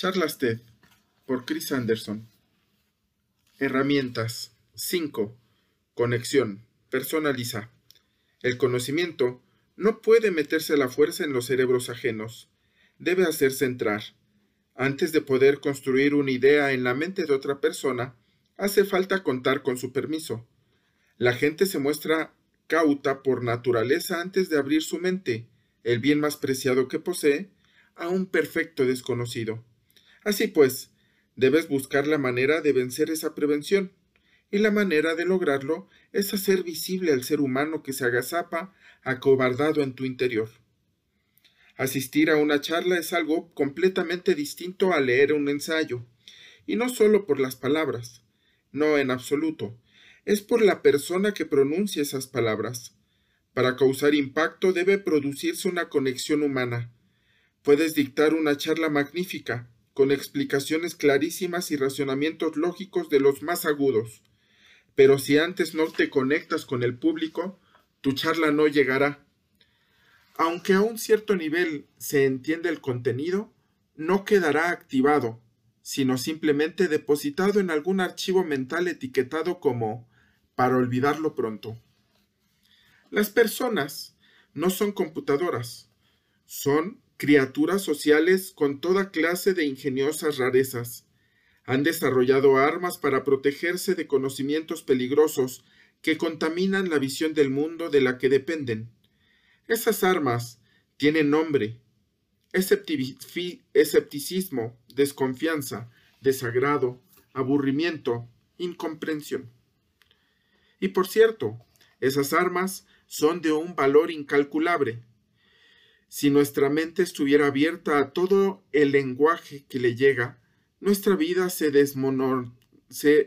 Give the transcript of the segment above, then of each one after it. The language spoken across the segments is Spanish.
Charlas TED por Chris Anderson. Herramientas 5. Conexión. Personaliza. El conocimiento no puede meterse a la fuerza en los cerebros ajenos. Debe hacerse entrar. Antes de poder construir una idea en la mente de otra persona, hace falta contar con su permiso. La gente se muestra cauta por naturaleza antes de abrir su mente, el bien más preciado que posee, a un perfecto desconocido. Así pues, debes buscar la manera de vencer esa prevención, y la manera de lograrlo es hacer visible al ser humano que se agazapa acobardado en tu interior. Asistir a una charla es algo completamente distinto a leer un ensayo, y no solo por las palabras, no en absoluto, es por la persona que pronuncia esas palabras. Para causar impacto debe producirse una conexión humana. Puedes dictar una charla magnífica, con explicaciones clarísimas y racionamientos lógicos de los más agudos. Pero si antes no te conectas con el público, tu charla no llegará. Aunque a un cierto nivel se entiende el contenido, no quedará activado, sino simplemente depositado en algún archivo mental etiquetado como para olvidarlo pronto. Las personas no son computadoras, son criaturas sociales con toda clase de ingeniosas rarezas. Han desarrollado armas para protegerse de conocimientos peligrosos que contaminan la visión del mundo de la que dependen. Esas armas tienen nombre, escepticismo, desconfianza, desagrado, aburrimiento, incomprensión. Y por cierto, esas armas son de un valor incalculable. Si nuestra mente estuviera abierta a todo el lenguaje que le llega, nuestra vida se,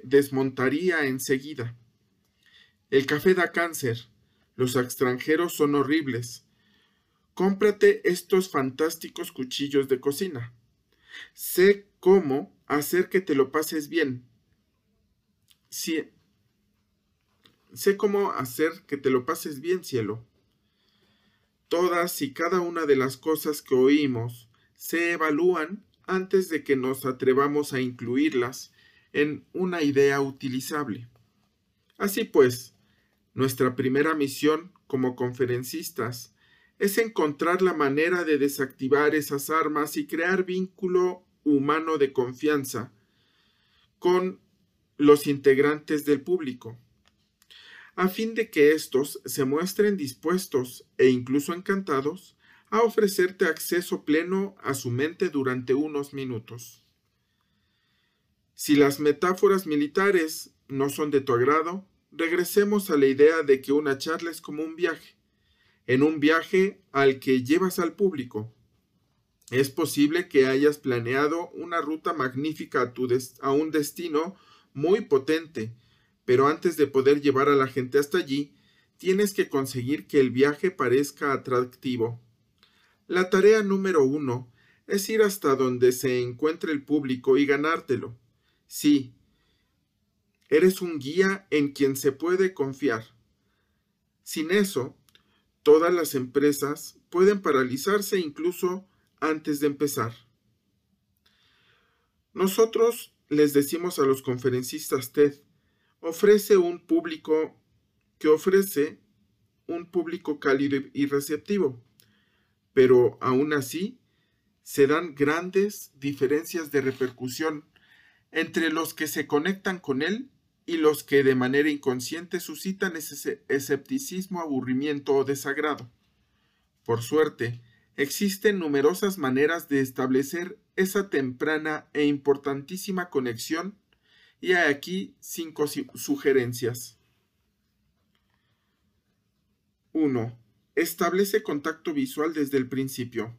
desmontaría enseguida. El café da cáncer. Los extranjeros son horribles. Cómprate estos fantásticos cuchillos de cocina. Sé cómo hacer que te lo pases bien. Si, sé cómo hacer que te lo pases bien, cielo. Todas y cada una de las cosas que oímos se evalúan antes de que nos atrevamos a incluirlas en una idea utilizable. Así pues, nuestra primera misión como conferencistas es encontrar la manera de desactivar esas armas y crear vínculo humano de confianza con los integrantes del público a fin de que éstos se muestren dispuestos e incluso encantados a ofrecerte acceso pleno a su mente durante unos minutos. Si las metáforas militares no son de tu agrado, regresemos a la idea de que una charla es como un viaje, en un viaje al que llevas al público. Es posible que hayas planeado una ruta magnífica a, a un destino muy potente, pero antes de poder llevar a la gente hasta allí, tienes que conseguir que el viaje parezca atractivo. La tarea número uno es ir hasta donde se encuentre el público y ganártelo. Sí, eres un guía en quien se puede confiar. Sin eso, todas las empresas pueden paralizarse incluso antes de empezar. Nosotros les decimos a los conferencistas TED ofrece un público que ofrece un público cálido y receptivo, pero aún así se dan grandes diferencias de repercusión entre los que se conectan con él y los que de manera inconsciente suscitan ese escepticismo, aburrimiento o desagrado. Por suerte, existen numerosas maneras de establecer esa temprana e importantísima conexión y hay aquí cinco sugerencias. 1. Establece contacto visual desde el principio.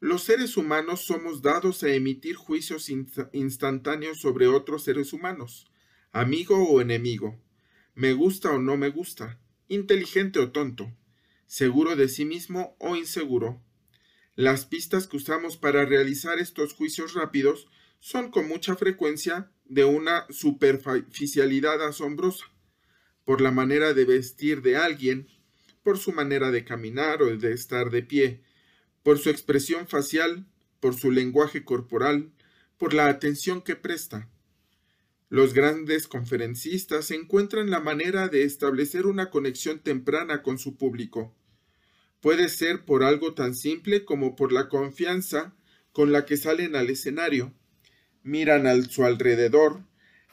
Los seres humanos somos dados a emitir juicios instantáneos sobre otros seres humanos, amigo o enemigo, me gusta o no me gusta, inteligente o tonto, seguro de sí mismo o inseguro. Las pistas que usamos para realizar estos juicios rápidos son con mucha frecuencia de una superficialidad asombrosa, por la manera de vestir de alguien, por su manera de caminar o de estar de pie, por su expresión facial, por su lenguaje corporal, por la atención que presta. Los grandes conferencistas encuentran la manera de establecer una conexión temprana con su público. Puede ser por algo tan simple como por la confianza con la que salen al escenario, miran a su alrededor,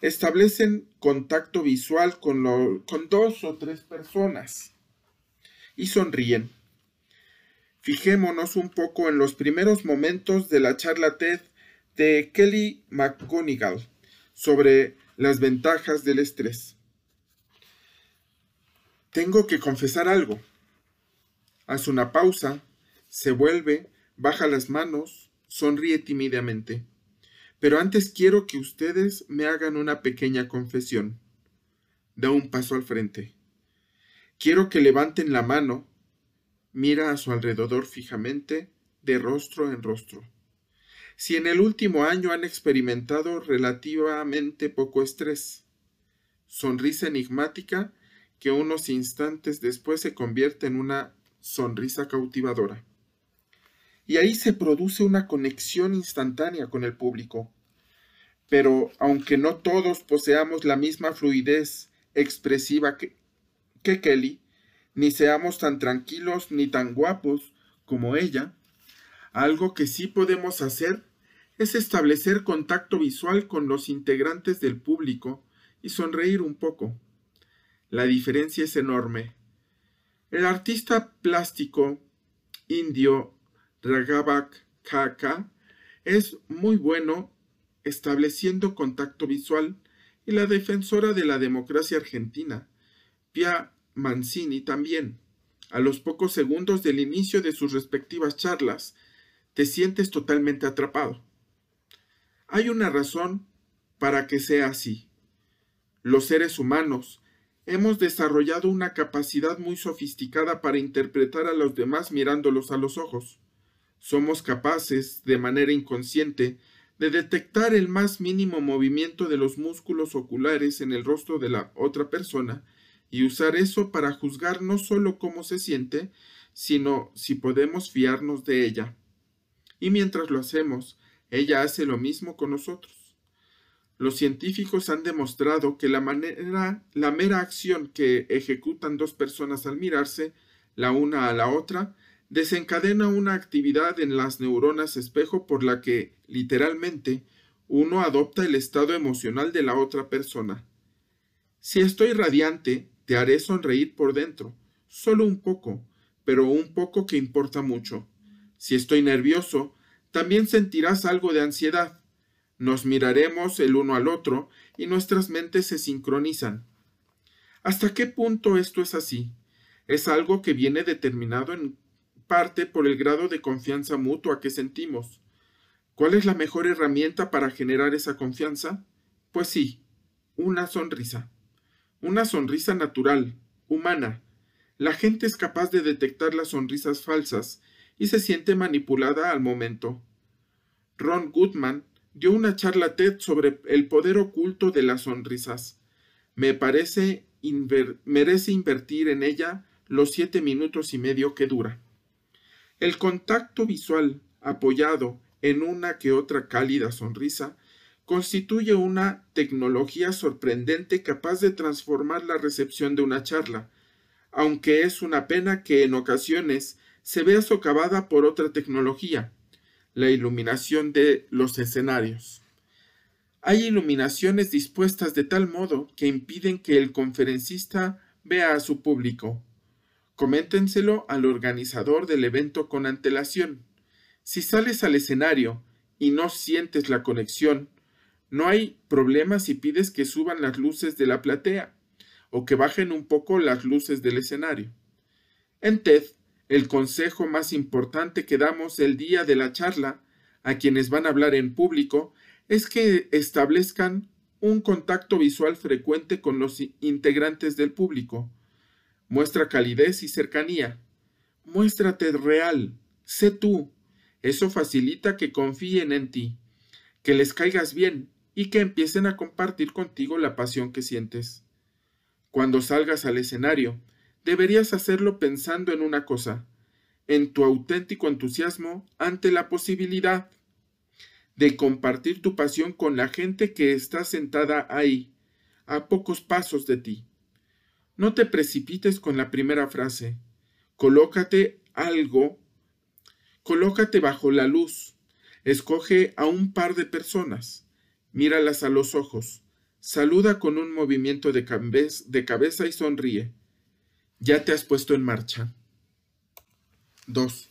establecen contacto visual con, dos o tres personas y sonríen. Fijémonos un poco en los primeros momentos de la charla TED de Kelly McGonigal sobre las ventajas del estrés. Tengo que confesar algo. Hace una pausa, se vuelve, baja las manos, sonríe tímidamente. Pero antes quiero que ustedes me hagan una pequeña confesión. Da un paso al frente. Quiero que levanten la mano, mira a su alrededor fijamente, de rostro en rostro. Si en el último año han experimentado relativamente poco estrés, sonrisa enigmática que unos instantes después se convierte en una sonrisa cautivadora. Y ahí se produce una conexión instantánea con el público. Pero aunque no todos poseamos la misma fluidez expresiva que, que Kelly, ni seamos tan tranquilos ni tan guapos como ella, algo que sí podemos hacer es establecer contacto visual con los integrantes del público y sonreír un poco. La diferencia es enorme. El artista plástico indio Raghavak Kaka es muy bueno estableciendo contacto visual y la defensora de la democracia argentina, Pia Mancini también. A los pocos segundos del inicio de sus respectivas charlas, te sientes totalmente atrapado. Hay una razón para que sea así. Los seres humanos hemos desarrollado una capacidad muy sofisticada para interpretar a los demás mirándolos a los ojos. Somos capaces, de manera inconsciente, de detectar el más mínimo movimiento de los músculos oculares en el rostro de la otra persona y usar eso para juzgar no solo cómo se siente, sino si podemos fiarnos de ella. Y mientras lo hacemos, ella hace lo mismo con nosotros. Los científicos han demostrado que la manera, la mera acción que ejecutan dos personas al mirarse, la una a la otra, desencadena una actividad en las neuronas espejo por la que, literalmente, uno adopta el estado emocional de la otra persona. Si estoy radiante, te haré sonreír por dentro, solo un poco, pero un poco que importa mucho. Si estoy nervioso, también sentirás algo de ansiedad. Nos miraremos el uno al otro y nuestras mentes se sincronizan. ¿Hasta qué punto esto es así? Es algo que viene determinado en parte por el grado de confianza mutua que sentimos. ¿Cuál es la mejor herramienta para generar esa confianza? Pues sí, una sonrisa. Una sonrisa natural, humana. La gente es capaz de detectar las sonrisas falsas y se siente manipulada al momento. Ron Goodman dio una charla TED sobre el poder oculto de las sonrisas. Me parece merece invertir en ella los siete minutos y medio que dura. El contacto visual, apoyado en una que otra cálida sonrisa, constituye una tecnología sorprendente capaz de transformar la recepción de una charla, aunque es una pena que en ocasiones se vea socavada por otra tecnología, la iluminación de los escenarios. Hay iluminaciones dispuestas de tal modo que impiden que el conferencista vea a su público. Coméntenselo al organizador del evento con antelación. Si sales al escenario y no sientes la conexión, no hay problema si pides que suban las luces de la platea o que bajen un poco las luces del escenario. En TED el consejo más importante que damos el día de la charla a quienes van a hablar en público es que establezcan un contacto visual frecuente con los integrantes del público. Muestra calidez y cercanía. Muéstrate real. Sé tú. Eso facilita que confíen en ti, que les caigas bien y que empiecen a compartir contigo la pasión que sientes. Cuando salgas al escenario, deberías hacerlo pensando en una cosa, en tu auténtico entusiasmo ante la posibilidad de compartir tu pasión con la gente que está sentada ahí, a pocos pasos de ti. No te precipites con la primera frase. Colócate algo, colócate bajo la luz. Escoge a un par de personas. Míralas a los ojos. Saluda con un movimiento de, cabeza y sonríe. Ya te has puesto en marcha. 2.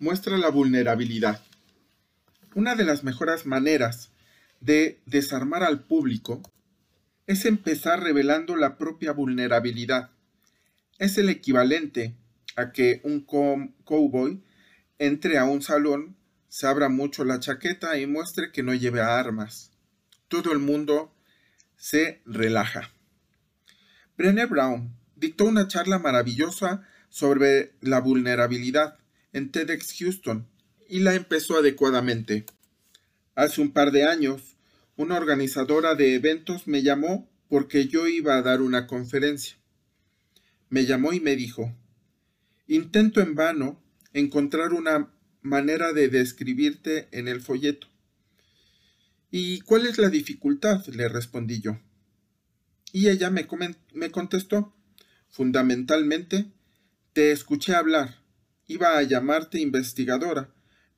Muestra la vulnerabilidad. Una de las mejores maneras de desarmar al público es empezar revelando la propia vulnerabilidad. Es el equivalente a que un cowboy entre a un salón, se abra mucho la chaqueta y muestre que no lleve armas. Todo el mundo se relaja. Brené Brown dictó una charla maravillosa sobre la vulnerabilidad en TEDx Houston y la empezó adecuadamente. Hace un par de años, una organizadora de eventos me llamó porque yo iba a dar una conferencia. Me llamó y me dijo, intento en vano encontrar una manera de describirte en el folleto. ¿Y cuál es la dificultad? le respondí yo. Y ella me, me contestó, fundamentalmente, te escuché hablar Iba a llamarte investigadora,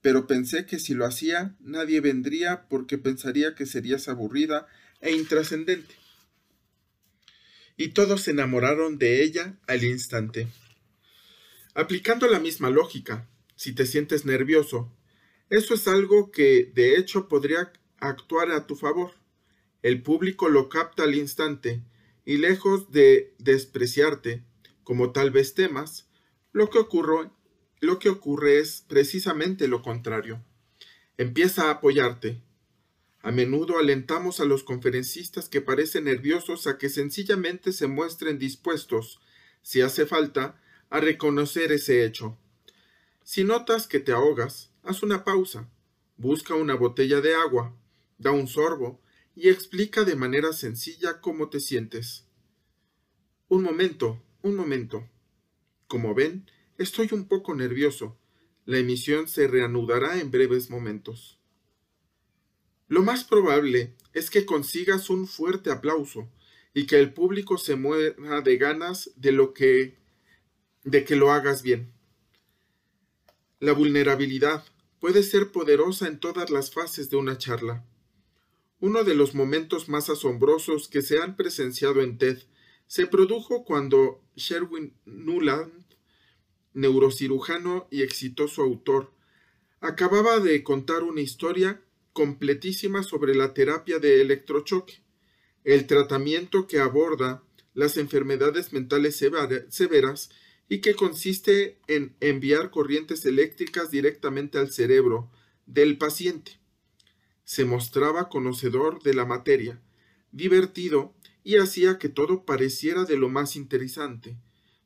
pero pensé que si lo hacía nadie vendría porque pensaría que serías aburrida e intrascendente. Y todos se enamoraron de ella al instante. Aplicando la misma lógica, si te sientes nervioso, eso es algo que de hecho podría actuar a tu favor. El público lo capta al instante y lejos de despreciarte, como tal vez temas, lo que ocurre lo que ocurre es precisamente lo contrario. Empieza a apoyarte. A menudo alentamos a los conferencistas que parecen nerviosos a que sencillamente se muestren dispuestos, si hace falta, a reconocer ese hecho. Si notas que te ahogas, haz una pausa, busca una botella de agua, da un sorbo y explica de manera sencilla cómo te sientes. Un momento, un momento. Como ven, Estoy un poco nervioso. La emisión se reanudará en breves momentos. Lo más probable es que consigas un fuerte aplauso y que el público se muera de ganas de lo que de que lo hagas bien. La vulnerabilidad puede ser poderosa en todas las fases de una charla. Uno de los momentos más asombrosos que se han presenciado en TED se produjo cuando Sherwin Nuland neurocirujano y exitoso autor, acababa de contar una historia completísima sobre la terapia de electrochoque, el tratamiento que aborda las enfermedades mentales severas y que consiste en enviar corrientes eléctricas directamente al cerebro del paciente. Se mostraba conocedor de la materia, divertido y hacía que todo pareciera de lo más interesante,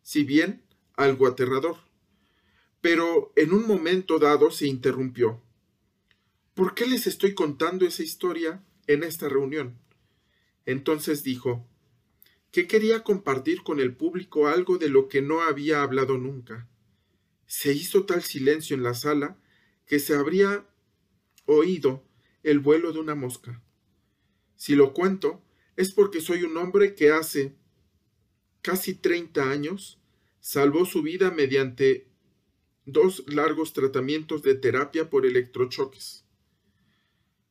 si bien algo aterrador. Pero en un momento dado se interrumpió. ¿Por qué les estoy contando esa historia en esta reunión? Entonces dijo, que quería compartir con el público algo de lo que no había hablado nunca. Se hizo tal silencio en la sala que se habría oído el vuelo de una mosca. Si lo cuento, es porque soy un hombre que hace casi treinta años salvó su vida mediante dos largos tratamientos de terapia por electrochoques.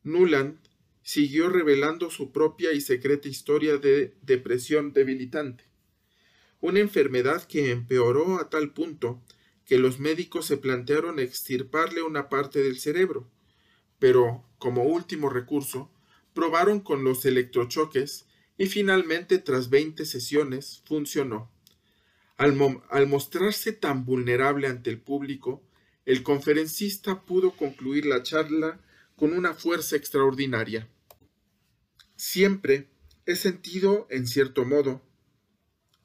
Nuland siguió revelando su propia y secreta historia de depresión debilitante, una enfermedad que empeoró a tal punto que los médicos se plantearon extirparle una parte del cerebro, pero, como último recurso, probaron con los electrochoques y finalmente, tras veinte sesiones, funcionó. Al, mostrarse tan vulnerable ante el público, el conferencista pudo concluir la charla con una fuerza extraordinaria. Siempre he sentido, en cierto modo,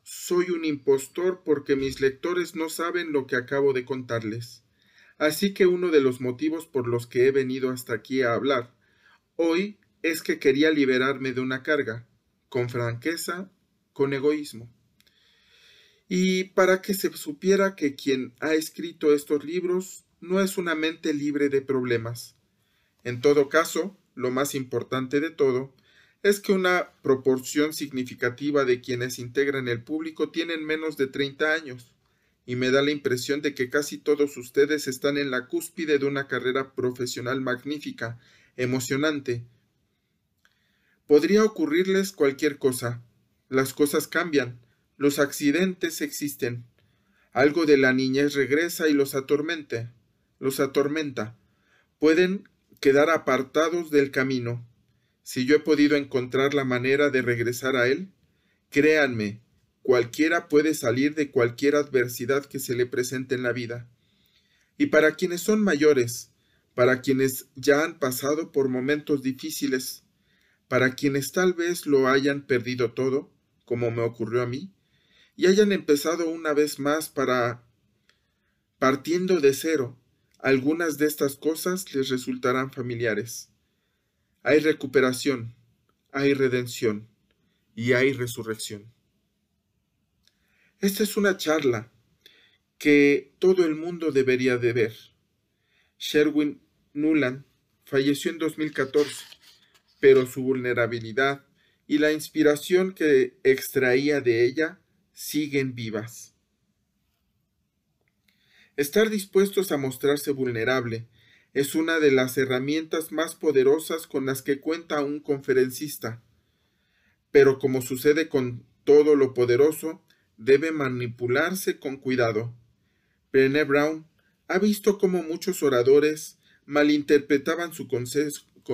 soy un impostor porque mis lectores no saben lo que acabo de contarles. Así que uno de los motivos por los que he venido hasta aquí a hablar hoy es que quería liberarme de una carga, con franqueza, con egoísmo y para que se supiera que quien ha escrito estos libros no es una mente libre de problemas. En todo caso, lo más importante de todo es que una proporción significativa de quienes integran el público tienen menos de 30 años, y me da la impresión de que casi todos ustedes están en la cúspide de una carrera profesional magnífica, emocionante. Podría ocurrirles cualquier cosa. Las cosas cambian, los accidentes existen. Algo de la niñez regresa y los atormenta, los atormenta. Pueden quedar apartados del camino. Si yo he podido encontrar la manera de regresar a él, créanme, cualquiera puede salir de cualquier adversidad que se le presente en la vida. Y para quienes son mayores, para quienes ya han pasado por momentos difíciles, para quienes tal vez lo hayan perdido todo, como me ocurrió a mí, y hayan empezado una vez más para partiendo de cero, algunas de estas cosas les resultarán familiares. Hay recuperación, hay redención y hay resurrección. Esta es una charla que todo el mundo debería de ver. Sherwin Nuland falleció en 2014, pero su vulnerabilidad y la inspiración que extraía de ella siguen vivas. Estar dispuestos a mostrarse vulnerable es una de las herramientas más poderosas con las que cuenta un conferencista. Pero como sucede con todo lo poderoso, debe manipularse con cuidado. Brené Brown ha visto cómo muchos oradores malinterpretaban su,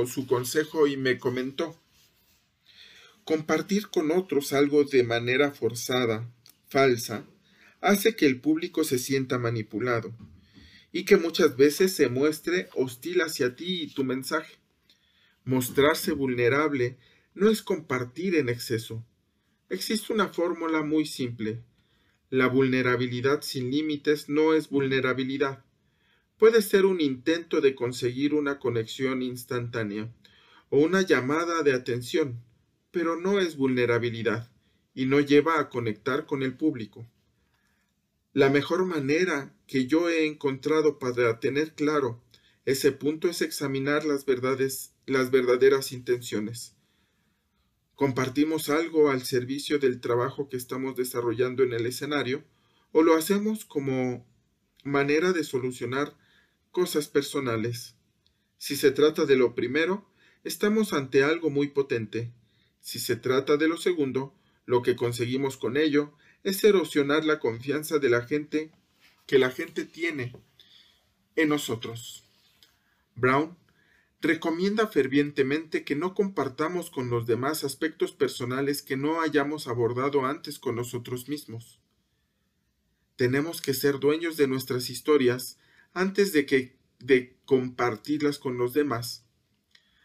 su consejo y me comentó. Compartir con otros algo de manera forzada, falsa, hace que el público se sienta manipulado y que muchas veces se muestre hostil hacia ti y tu mensaje. Mostrarse vulnerable no es compartir en exceso. Existe una fórmula muy simple. La vulnerabilidad sin límites no es vulnerabilidad. Puede ser un intento de conseguir una conexión instantánea o una llamada de atención, pero no es vulnerabilidad y no lleva a conectar con el público. La mejor manera que yo he encontrado para tener claro ese punto es examinar las verdades, las verdaderas intenciones. ¿Compartimos algo al servicio del trabajo que estamos desarrollando en el escenario o lo hacemos como manera de solucionar cosas personales? Si se trata de lo primero, estamos ante algo muy potente. Si se trata de lo segundo, lo que conseguimos con ello es erosionar la confianza de la gente que la gente tiene en nosotros. Brown recomienda fervientemente que no compartamos con los demás aspectos personales que no hayamos abordado antes con nosotros mismos. Tenemos que ser dueños de nuestras historias antes de que de compartirlas con los demás.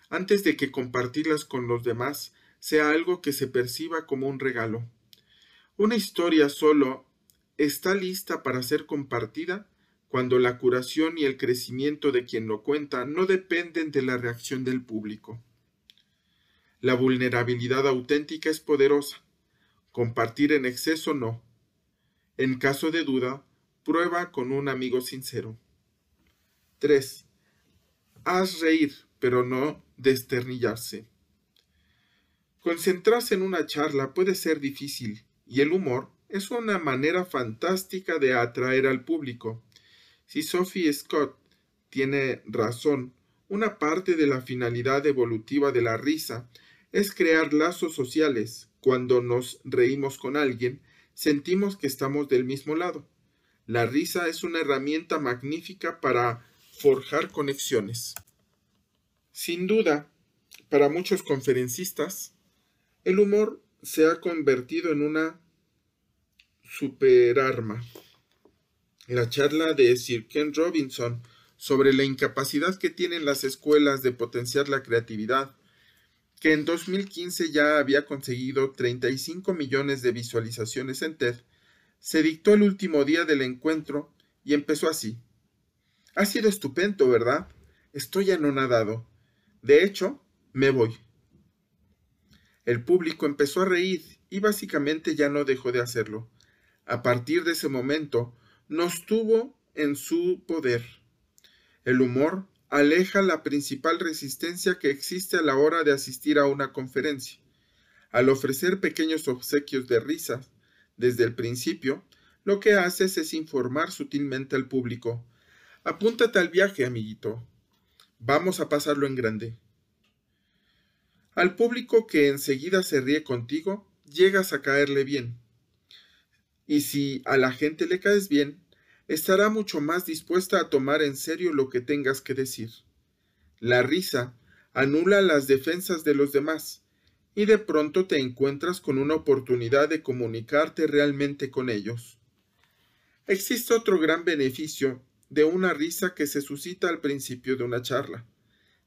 Antes de que compartirlas con los demás sea algo que se perciba como un regalo. Una historia solo está lista para ser compartida cuando la curación y el crecimiento de quien lo cuenta no dependen de la reacción del público. La vulnerabilidad auténtica es poderosa. Compartir en exceso no. En caso de duda, prueba con un amigo sincero. 3. Haz reír, pero no desternillarse. Concentrarse en una charla puede ser difícil y el humor es una manera fantástica de atraer al público. Si Sophie Scott tiene razón, una parte de la finalidad evolutiva de la risa es crear lazos sociales. Cuando nos reímos con alguien, sentimos que estamos del mismo lado. La risa es una herramienta magnífica para forjar conexiones. Sin duda, para muchos conferencistas, el humor se ha convertido en una superarma. La charla de Sir Ken Robinson sobre la incapacidad que tienen las escuelas de potenciar la creatividad, que en 2015 ya había conseguido 35 millones de visualizaciones en TED, se dictó el último día del encuentro y empezó así. Ha sido estupendo, ¿verdad? Estoy anonadado. De hecho, me voy. El público empezó a reír y básicamente ya no dejó de hacerlo. A partir de ese momento, nos tuvo en su poder. El humor aleja la principal resistencia que existe a la hora de asistir a una conferencia. Al ofrecer pequeños obsequios de risa desde el principio, lo que haces es informar sutilmente al público. Apúntate al viaje, amiguito. Vamos a pasarlo en grande. Al público que enseguida se ríe contigo, llegas a caerle bien. Y si a la gente le caes bien, estará mucho más dispuesta a tomar en serio lo que tengas que decir. La risa anula las defensas de los demás, y de pronto te encuentras con una oportunidad de comunicarte realmente con ellos. Existe otro gran beneficio de una risa que se suscita al principio de una charla.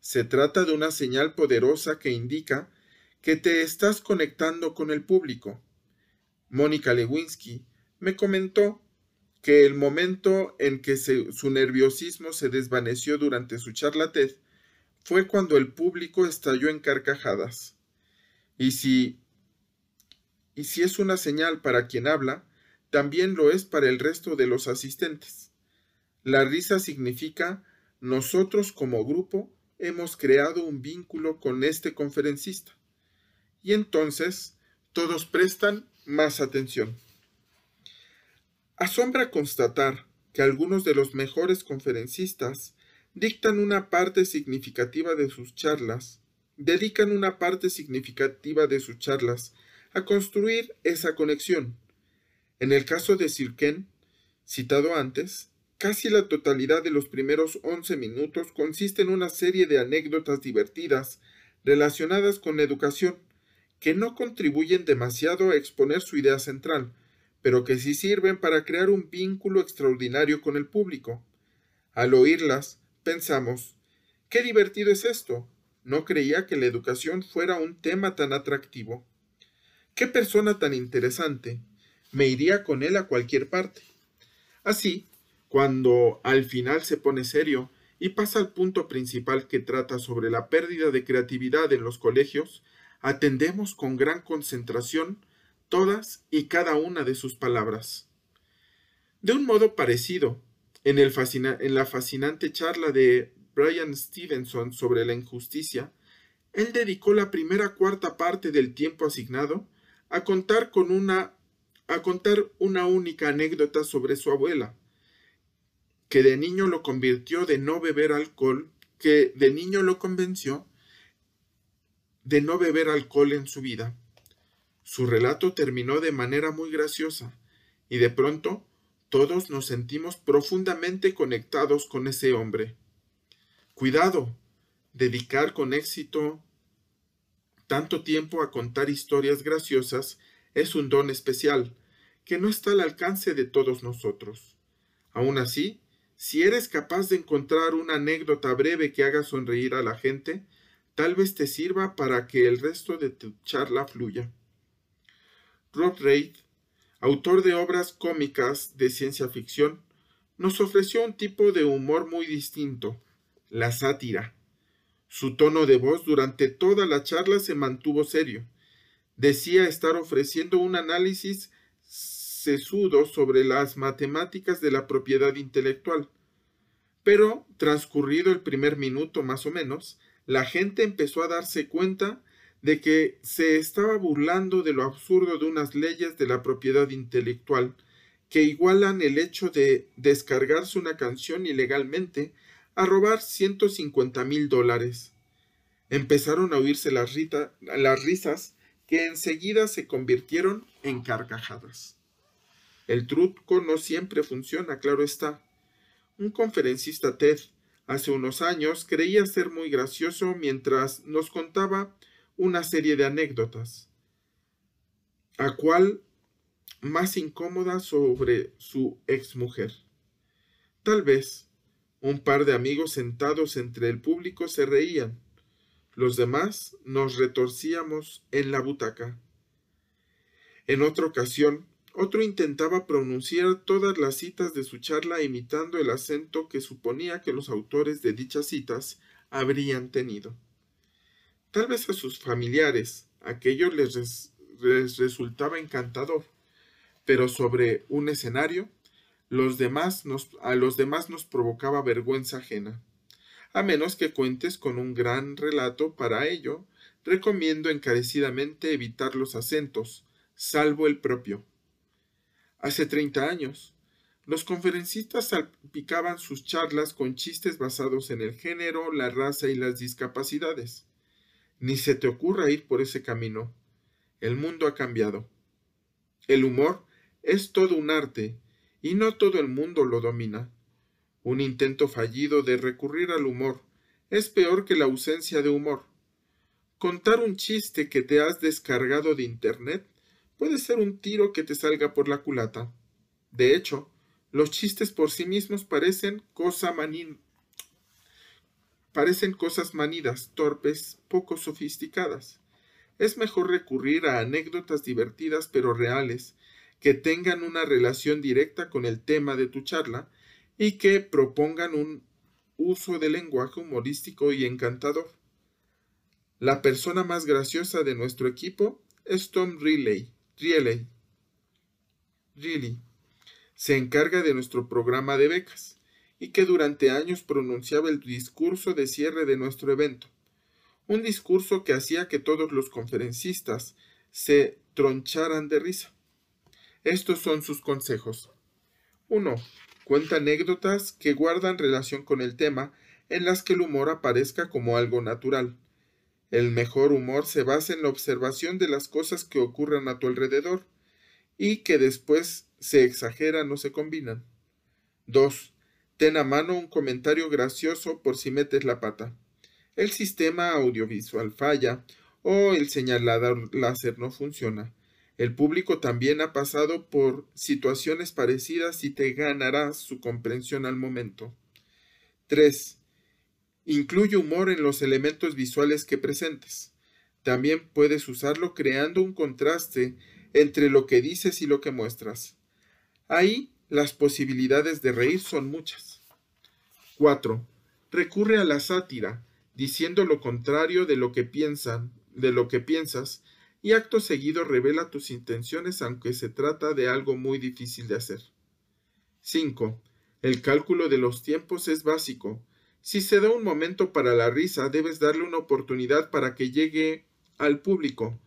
Se trata de una señal poderosa que indica que te estás conectando con el público. Mónica Lewinsky me comentó que el momento en que su nerviosismo se desvaneció durante su charla TED fue cuando el público estalló en carcajadas. Y si, y si es una señal para quien habla, también lo es para el resto de los asistentes. La risa significa nosotros como grupo hemos creado un vínculo con este conferencista. Y entonces todos prestan más atención. Asombra constatar que algunos de los mejores conferencistas dictan una parte significativa de sus charlas, dedican una parte significativa de sus charlas a construir esa conexión. En el caso de Sirken, citado antes, Casi la totalidad de los primeros once minutos consiste en una serie de anécdotas divertidas relacionadas con educación, que no contribuyen demasiado a exponer su idea central, pero que sí sirven para crear un vínculo extraordinario con el público. Al oírlas, pensamos, qué divertido es esto. No creía que la educación fuera un tema tan atractivo. Qué persona tan interesante. Me iría con él a cualquier parte. Así, cuando al final se pone serio y pasa al punto principal que trata sobre la pérdida de creatividad en los colegios, atendemos con gran concentración todas y cada una de sus palabras. De un modo parecido, en, la fascinante charla de Brian Stevenson sobre la injusticia, él dedicó la primera cuarta parte del tiempo asignado a contar una única anécdota sobre su abuela, que de niño lo convirtió de no beber alcohol, que de niño lo convenció de no beber alcohol en su vida. Su relato terminó de manera muy graciosa, y de pronto todos nos sentimos profundamente conectados con ese hombre. Cuidado, dedicar con éxito tanto tiempo a contar historias graciosas es un don especial, que no está al alcance de todos nosotros. Aun así, si eres capaz de encontrar una anécdota breve que haga sonreír a la gente, tal vez te sirva para que el resto de tu charla fluya. Rob Reid, autor de obras cómicas de ciencia ficción, nos ofreció un tipo de humor muy distinto, la sátira. Su tono de voz durante toda la charla se mantuvo serio. Decía estar ofreciendo un análisis sesudo sobre las matemáticas de la propiedad intelectual. Pero, transcurrido el primer minuto más o menos, la gente empezó a darse cuenta de que se estaba burlando de lo absurdo de unas leyes de la propiedad intelectual que igualan el hecho de descargarse una canción ilegalmente a robar 150 mil dólares. Empezaron a oírse las, las risas que enseguida se convirtieron en carcajadas. El truco no siempre funciona, claro está. Un conferencista TED hace unos años creía ser muy gracioso mientras nos contaba una serie de anécdotas, a cual más incómoda sobre su exmujer. Tal vez un par de amigos sentados entre el público se reían. Los demás nos retorcíamos en la butaca. En otra ocasión, otro intentaba pronunciar todas las citas de su charla imitando el acento que suponía que los autores de dichas citas habrían tenido. Tal vez a sus familiares aquello les, resultaba encantador, pero sobre un escenario los demás a los demás nos provocaba vergüenza ajena. A menos que cuentes con un gran relato para ello, recomiendo encarecidamente evitar los acentos, salvo el propio. Hace 30 años, los conferencistas salpicaban sus charlas con chistes basados en el género, la raza y las discapacidades. Ni se te ocurra ir por ese camino. El mundo ha cambiado. El humor es todo un arte, y no todo el mundo lo domina. Un intento fallido de recurrir al humor es peor que la ausencia de humor. Contar un chiste que te has descargado de Internet puede ser un tiro que te salga por la culata. De hecho, los chistes por sí mismos parecen, cosa parecen cosas manidas, torpes, poco sofisticadas. Es mejor recurrir a anécdotas divertidas pero reales, que tengan una relación directa con el tema de tu charla y que propongan un uso de lenguaje humorístico y encantador. La persona más graciosa de nuestro equipo es Tom Riley. Riley. Riley. Se encarga de nuestro programa de becas y que durante años pronunciaba el discurso de cierre de nuestro evento. Un discurso que hacía que todos los conferencistas se troncharan de risa. Estos son sus consejos. 1. Cuenta anécdotas que guardan relación con el tema en las que el humor aparezca como algo natural. El mejor humor se basa en la observación de las cosas que ocurren a tu alrededor y que después se exageran o se combinan. 2. Ten a mano un comentario gracioso por si metes la pata. El sistema audiovisual falla o el señalador láser no funciona. El público también ha pasado por situaciones parecidas y te ganarás su comprensión al momento. 3. Incluye humor en los elementos visuales que presentes. También puedes usarlo creando un contraste entre lo que dices y lo que muestras. Ahí las posibilidades de reír son muchas. 4. Recurre a la sátira, diciendo lo contrario de lo que piensan, de lo que piensas, y acto seguido revela tus intenciones aunque se trata de algo muy difícil de hacer. 5. El cálculo de los tiempos es básico. Si se da un momento para la risa, debes darle una oportunidad para que llegue al público.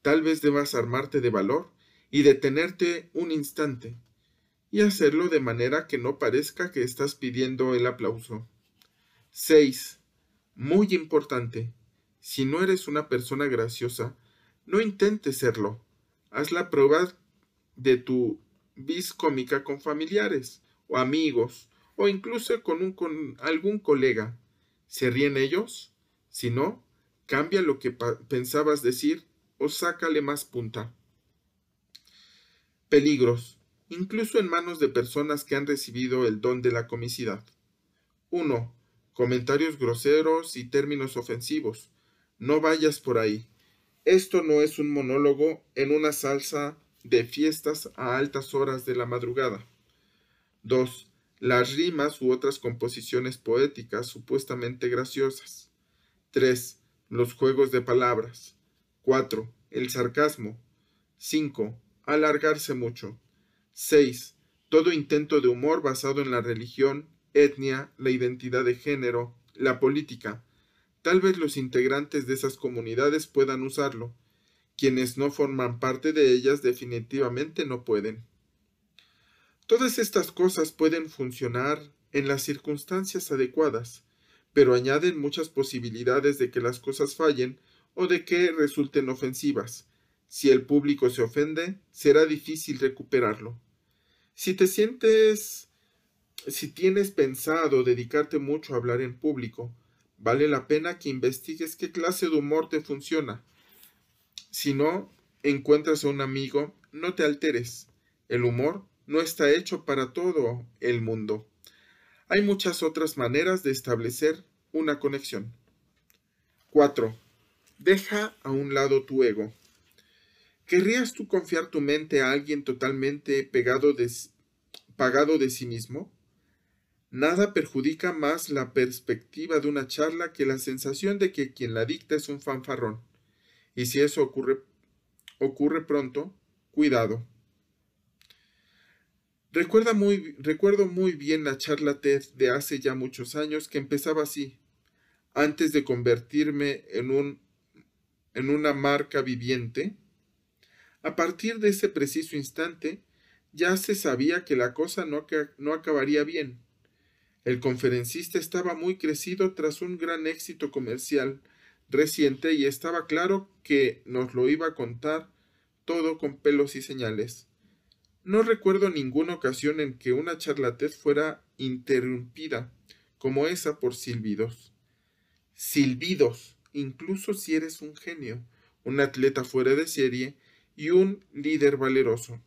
Tal vez debas armarte de valor y detenerte un instante, y hacerlo de manera que no parezca que estás pidiendo el aplauso. 6. Muy importante. Si no eres una persona graciosa, no intentes serlo. Haz la prueba de tu vis cómica con familiares o amigos o incluso con, un, con algún colega. ¿Se ríen ellos? Si no, cambia lo que pensabas decir o sácale más punta. Peligros, incluso en manos de personas que han recibido el don de la comicidad. 1. Comentarios groseros y términos ofensivos. No vayas por ahí. Esto no es un monólogo en una salsa de fiestas a altas horas de la madrugada. 2. Las rimas u otras composiciones poéticas supuestamente graciosas. 3. Los juegos de palabras. 4. El sarcasmo. 5. Alargarse mucho. 6. Todo intento de humor basado en la religión, etnia, la identidad de género, la política, Tal vez los integrantes de esas comunidades puedan usarlo. Quienes no forman parte de ellas definitivamente no pueden. Todas estas cosas pueden funcionar en las circunstancias adecuadas, pero añaden muchas posibilidades de que las cosas fallen o de que resulten ofensivas. Si el público se ofende, será difícil recuperarlo. Si te sientes, si tienes pensado dedicarte mucho a hablar en público, Vale la pena que investigues qué clase de humor te funciona. Si no encuentras a un amigo, no te alteres. El humor no está hecho para todo el mundo. Hay muchas otras maneras de establecer una conexión. 4. Deja a un lado tu ego. ¿Querrías tú confiar tu mente a alguien totalmente pegado de, pagado de sí mismo? Nada perjudica más la perspectiva de una charla que la sensación de que quien la dicta es un fanfarrón. Y si eso ocurre, ocurre pronto, cuidado. Recuerda muy, recuerdo muy bien la charla TED de hace ya muchos años que empezaba así. antes de convertirme en, un, en una marca viviente? A partir de ese preciso instante, ya se sabía que la cosa no, no acabaría bien. El conferencista estaba muy crecido tras un gran éxito comercial reciente y estaba claro que nos lo iba a contar todo con pelos y señales. No recuerdo ninguna ocasión en que una charlatez fuera interrumpida como esa por silbidos. Silbidos, incluso si eres un genio, un atleta fuera de serie y un líder valeroso.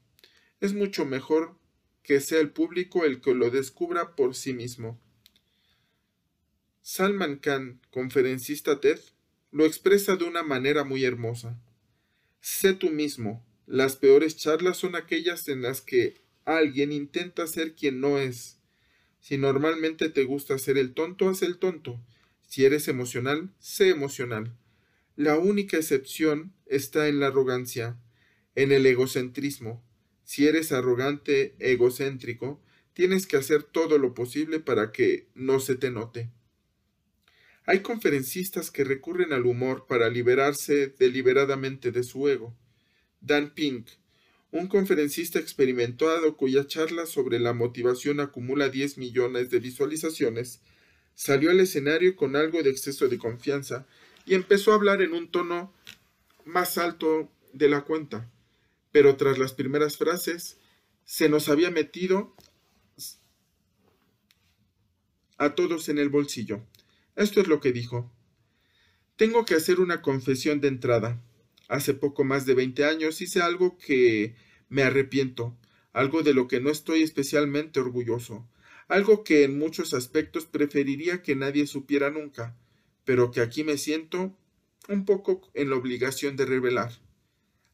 Es mucho mejor que sea el público el que lo descubra por sí mismo. Salman Khan, conferencista TED, lo expresa de una manera muy hermosa. Sé tú mismo. Las peores charlas son aquellas en las que alguien intenta ser quien no es. Si normalmente te gusta ser el tonto, haz el tonto. Si eres emocional, sé emocional. La única excepción está en la arrogancia, en el egocentrismo. Si eres arrogante, egocéntrico, tienes que hacer todo lo posible para que no se te note. Hay conferencistas que recurren al humor para liberarse deliberadamente de su ego. Dan Pink, un conferencista experimentado cuya charla sobre la motivación acumula 10 millones de visualizaciones, salió al escenario con algo de exceso de confianza y empezó a hablar en un tono más alto de la cuenta pero tras las primeras frases se nos había metido a todos en el bolsillo. Esto es lo que dijo. Tengo que hacer una confesión de entrada. Hace poco más de 20 años hice algo que me arrepiento, algo de lo que no estoy especialmente orgulloso, algo que en muchos aspectos preferiría que nadie supiera nunca, pero que aquí me siento un poco en la obligación de revelar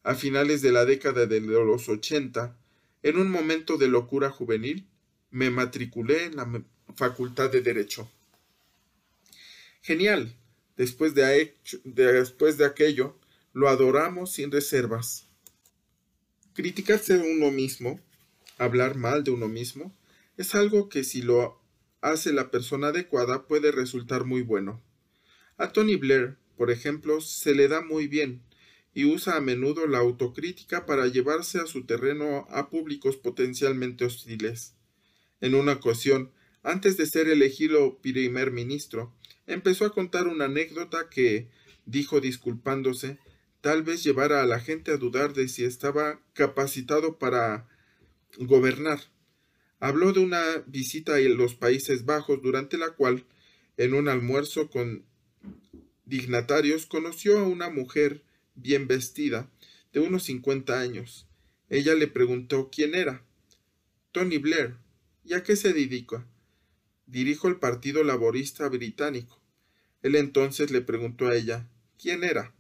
a finales de la década de los 80, en un momento de locura juvenil, me matriculé en la Facultad de Derecho. Genial. Después de, después de aquello, lo adoramos sin reservas. Criticarse a uno mismo, hablar mal de uno mismo, es algo que si lo hace la persona adecuada puede resultar muy bueno. A Tony Blair, por ejemplo, se le da muy bien y usa a menudo la autocrítica para llevarse a su terreno a públicos potencialmente hostiles. En una ocasión, antes de ser elegido primer ministro, empezó a contar una anécdota que, dijo disculpándose, tal vez llevara a la gente a dudar de si estaba capacitado para gobernar. Habló de una visita a los Países Bajos durante la cual, en un almuerzo con dignatarios, conoció a una mujer bien vestida, de unos cincuenta años. Ella le preguntó quién era. Tony Blair. ¿Y a qué se dedica? Dirijo el Partido Laborista Británico. Él entonces le preguntó a ella quién era.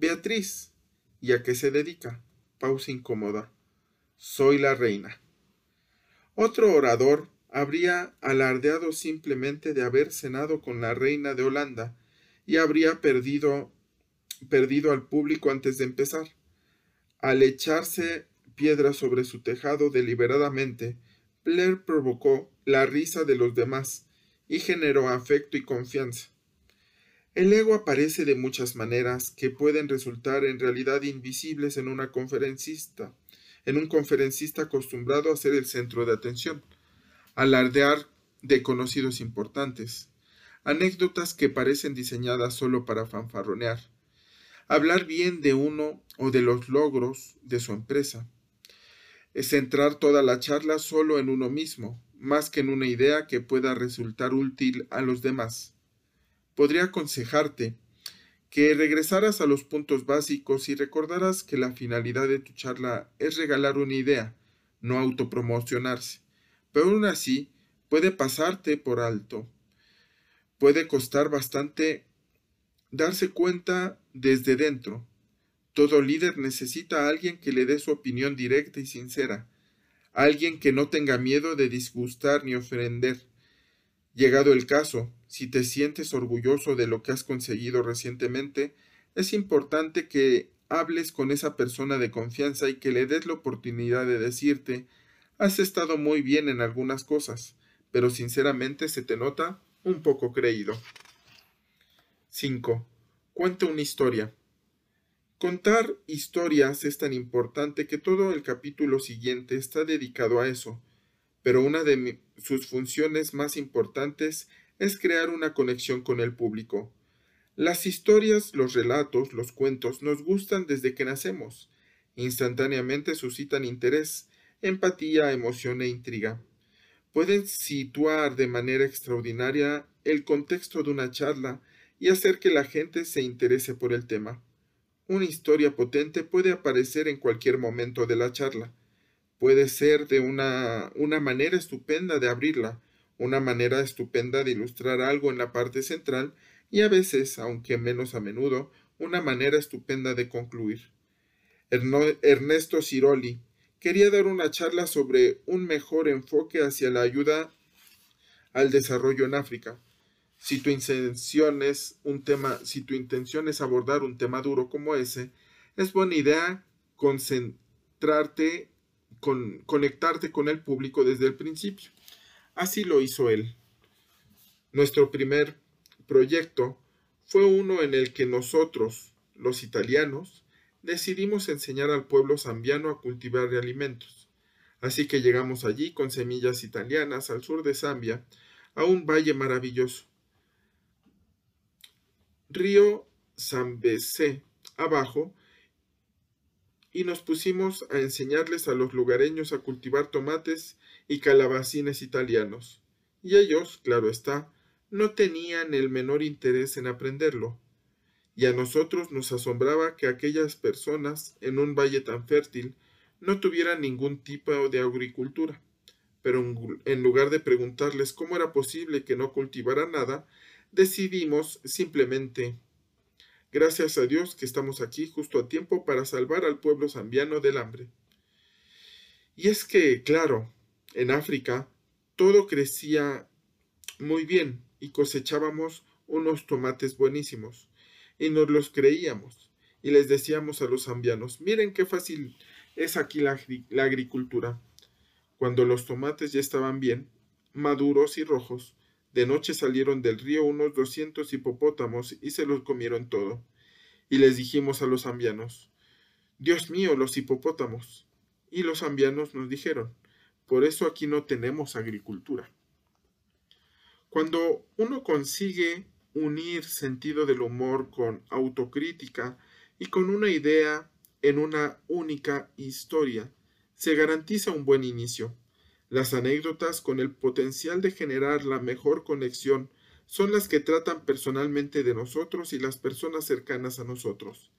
Beatriz. ¿Y a qué se dedica? Pausa incómoda. Soy la reina. Otro orador habría alardeado simplemente de haber cenado con la reina de Holanda y habría perdido perdido al público antes de empezar. Al echarse piedras sobre su tejado deliberadamente, Blair provocó la risa de los demás y generó afecto y confianza. El ego aparece de muchas maneras que pueden resultar en realidad invisibles en una conferencista, en un conferencista acostumbrado a ser el centro de atención, alardear de conocidos importantes, anécdotas que parecen diseñadas solo para fanfarronear, hablar bien de uno o de los logros de su empresa. Es centrar toda la charla solo en uno mismo, más que en una idea que pueda resultar útil a los demás. Podría aconsejarte que regresaras a los puntos básicos y recordaras que la finalidad de tu charla es regalar una idea, no autopromocionarse. Pero aún así, puede pasarte por alto. Puede costar bastante darse cuenta desde dentro. Todo líder necesita a alguien que le dé su opinión directa y sincera, alguien que no tenga miedo de disgustar ni ofender. Llegado el caso, si te sientes orgulloso de lo que has conseguido recientemente, es importante que hables con esa persona de confianza y que le des la oportunidad de decirte has estado muy bien en algunas cosas, pero sinceramente se te nota un poco creído. 5. Cuenta una historia. Contar historias es tan importante que todo el capítulo siguiente está dedicado a eso, pero una de sus funciones más importantes es crear una conexión con el público. Las historias, los relatos, los cuentos nos gustan desde que nacemos. Instantáneamente suscitan interés, empatía, emoción e intriga. Pueden situar de manera extraordinaria el contexto de una charla y hacer que la gente se interese por el tema. Una historia potente puede aparecer en cualquier momento de la charla. Puede ser de una, una manera estupenda de abrirla, una manera estupenda de ilustrar algo en la parte central y a veces, aunque menos a menudo, una manera estupenda de concluir. Ernesto Ciroli quería dar una charla sobre un mejor enfoque hacia la ayuda al desarrollo en África. Si tu intención es un tema, si tu intención es abordar un tema duro como ese, es buena idea concentrarte, con, conectarte con el público desde el principio. Así lo hizo él. Nuestro primer proyecto fue uno en el que nosotros, los italianos, decidimos enseñar al pueblo zambiano a cultivar alimentos. Así que llegamos allí con semillas italianas al sur de Zambia, a un valle maravilloso río Zambeze abajo y nos pusimos a enseñarles a los lugareños a cultivar tomates y calabacines italianos. Y ellos, claro está, no tenían el menor interés en aprenderlo. Y a nosotros nos asombraba que aquellas personas, en un valle tan fértil, no tuvieran ningún tipo de agricultura. Pero en lugar de preguntarles cómo era posible que no cultivaran nada, decidimos simplemente, gracias a Dios que estamos aquí justo a tiempo para salvar al pueblo zambiano del hambre. Y es que, claro, en África todo crecía muy bien y cosechábamos unos tomates buenísimos y nos los creíamos y les decíamos a los zambianos, miren qué fácil es aquí la, agricultura. Cuando los tomates ya estaban bien, maduros y rojos, de noche salieron del río unos doscientos hipopótamos y se los comieron todo. Y les dijimos a los zambianos, Dios mío, los hipopótamos. Y los zambianos nos dijeron, por eso aquí no tenemos agricultura. Cuando uno consigue unir sentido del humor con autocrítica y con una idea en una única historia, se garantiza un buen inicio. Las anécdotas con el potencial de generar la mejor conexión son las que tratan personalmente de nosotros y las personas cercanas a nosotros.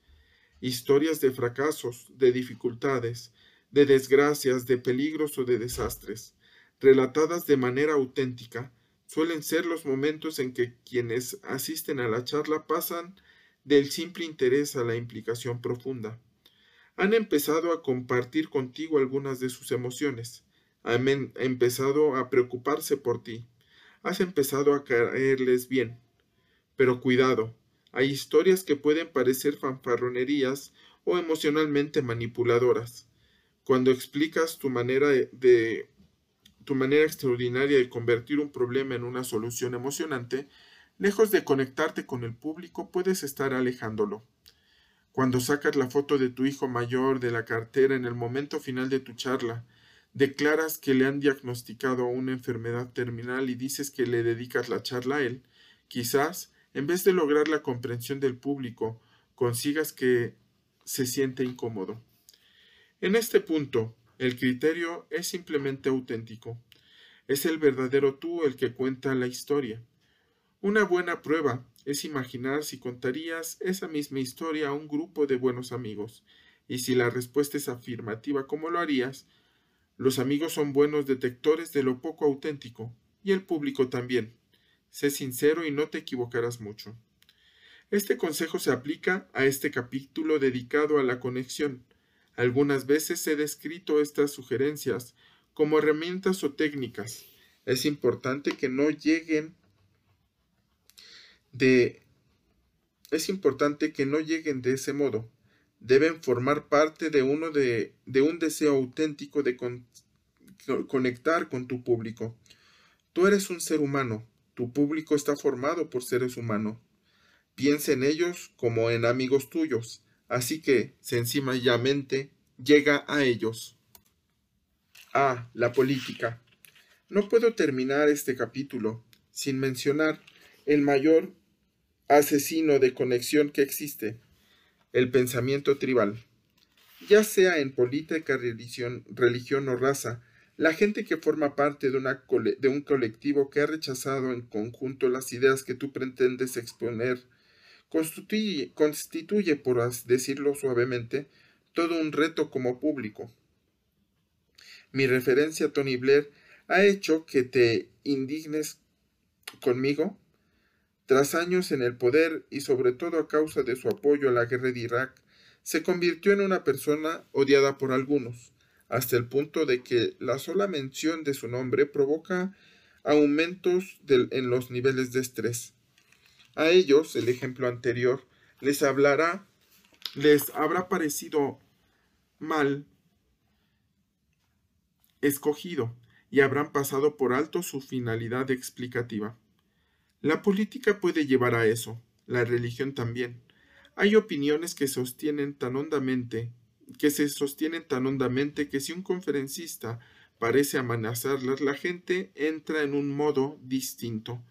Historias de fracasos, de dificultades, de desgracias, de peligros o de desastres, relatadas de manera auténtica, suelen ser los momentos en que quienes asisten a la charla pasan del simple interés a la implicación profunda. Han empezado a compartir contigo algunas de sus emociones, ha empezado a preocuparse por ti. Has empezado a caerles bien. Pero cuidado, hay historias que pueden parecer fanfarronerías o emocionalmente manipuladoras. Cuando explicas tu manera de tu manera extraordinaria de convertir un problema en una solución emocionante, lejos de conectarte con el público, puedes estar alejándolo. Cuando sacas la foto de tu hijo mayor de la cartera en el momento final de tu charla declaras que le han diagnosticado una enfermedad terminal y dices que le dedicas la charla a él, quizás, en vez de lograr la comprensión del público, consigas que se siente incómodo. En este punto, el criterio es simplemente auténtico. Es el verdadero tú el que cuenta la historia. Una buena prueba es imaginar si contarías esa misma historia a un grupo de buenos amigos, y si la respuesta es afirmativa como lo harías, los amigos son buenos detectores de lo poco auténtico, y el público también. Sé sincero y no te equivocarás mucho. Este consejo se aplica a este capítulo dedicado a la conexión. Algunas veces he descrito estas sugerencias como herramientas o técnicas. Es importante que no lleguen de es importante que no lleguen de ese modo deben formar parte de uno de, un deseo auténtico de conectar con tu público. Tú eres un ser humano, tu público está formado por seres humanos. piensa en ellos como en amigos tuyos, así que sencillamente llega a ellos. A. La política. No puedo terminar este capítulo sin mencionar el mayor asesino de conexión que existe, el pensamiento tribal. Ya sea en política, religión, religión o raza, la gente que forma parte de, una de un colectivo que ha rechazado en conjunto las ideas que tú pretendes exponer, constituye, constituye, por decirlo suavemente, todo un reto como público. Mi referencia a Tony Blair ha hecho que te indignes conmigo. Tras años en el poder y sobre todo a causa de su apoyo a la guerra de Irak, se convirtió en una persona odiada por algunos hasta el punto de que la sola mención de su nombre provoca aumentos en los niveles de estrés. A ellos, el ejemplo anterior, les hablará, les habrá parecido mal escogido y habrán pasado por alto su finalidad explicativa. La política puede llevar a eso, la religión también. Hay opiniones que sostienen tan hondamente que se sostienen tan hondamente que si un conferencista parece amenazarlas, la gente entra en un modo distinto.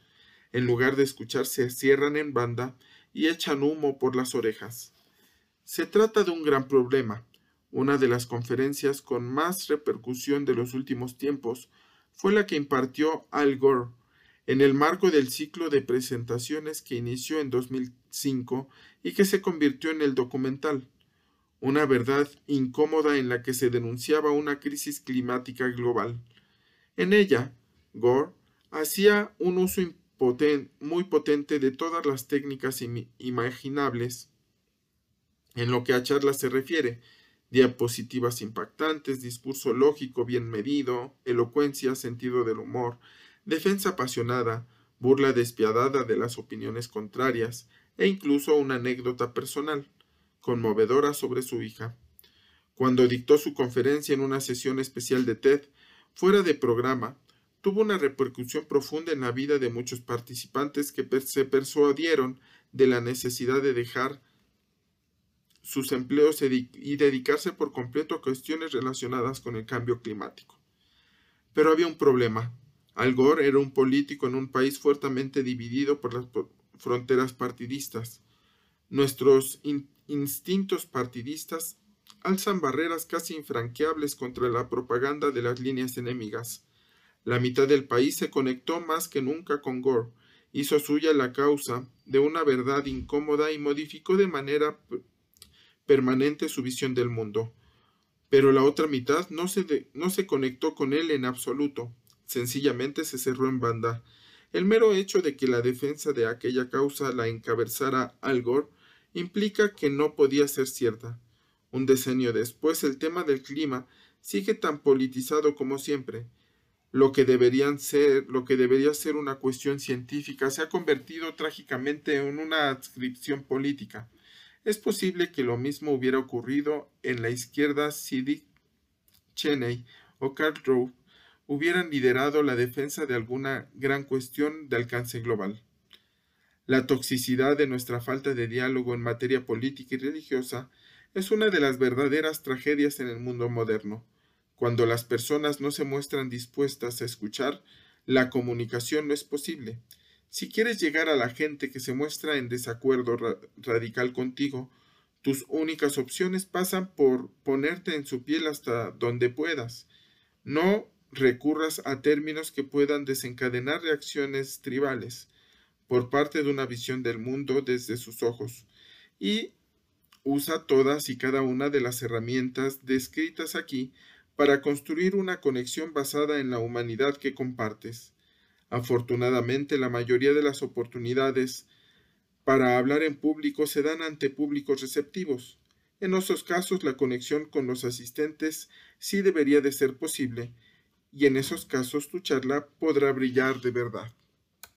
En lugar de escuchar, se cierran en banda y echan humo por las orejas. Se trata de un gran problema. Una de las conferencias con más repercusión de los últimos tiempos fue la que impartió Al Gore en el marco del ciclo de presentaciones que inició en 2005 y que se convirtió en el documental una verdad incómoda en la que se denunciaba una crisis climática global. En ella, Gore hacía un uso muy potente de todas las técnicas imaginables en lo que a charlas se refiere, diapositivas impactantes, discurso lógico bien medido, elocuencia, sentido del humor, defensa apasionada, burla despiadada de las opiniones contrarias e incluso una anécdota personal conmovedora sobre su hija. Cuando dictó su conferencia en una sesión especial de TED, fuera de programa, tuvo una repercusión profunda en la vida de muchos participantes que se persuadieron de la necesidad de dejar sus empleos y dedicarse por completo a cuestiones relacionadas con el cambio climático. Pero había un problema. Al Gore era un político en un país fuertemente dividido por las fronteras partidistas. Nuestros instintos partidistas alzan barreras casi infranqueables contra la propaganda de las líneas enemigas. La mitad del país se conectó más que nunca con Gore, hizo suya la causa de una verdad incómoda y modificó de manera permanente su visión del mundo. Pero la otra mitad no se, no se conectó con él en absoluto, sencillamente se cerró en banda. El mero hecho de que la defensa de aquella causa la encabezara Al Gore implica que no podía ser cierta. Un decenio después el tema del clima sigue tan politizado como siempre. Lo que, ser, lo que debería ser una cuestión científica se ha convertido trágicamente en una adscripción política. Es posible que lo mismo hubiera ocurrido en la izquierda si Dick Cheney o Karl Rove hubieran liderado la defensa de alguna gran cuestión de alcance global. La toxicidad de nuestra falta de diálogo en materia política y religiosa es una de las verdaderas tragedias en el mundo moderno. Cuando las personas no se muestran dispuestas a escuchar, la comunicación no es posible. Si quieres llegar a la gente que se muestra en desacuerdo radical contigo, tus únicas opciones pasan por ponerte en su piel hasta donde puedas. No recurras a términos que puedan desencadenar reacciones tribales por parte de una visión del mundo desde sus ojos y usa todas y cada una de las herramientas descritas aquí para construir una conexión basada en la humanidad que compartes. Afortunadamente, la mayoría de las oportunidades para hablar en público se dan ante públicos receptivos. En esos casos, la conexión con los asistentes sí debería de ser posible, y en esos casos tu charla podrá brillar de verdad.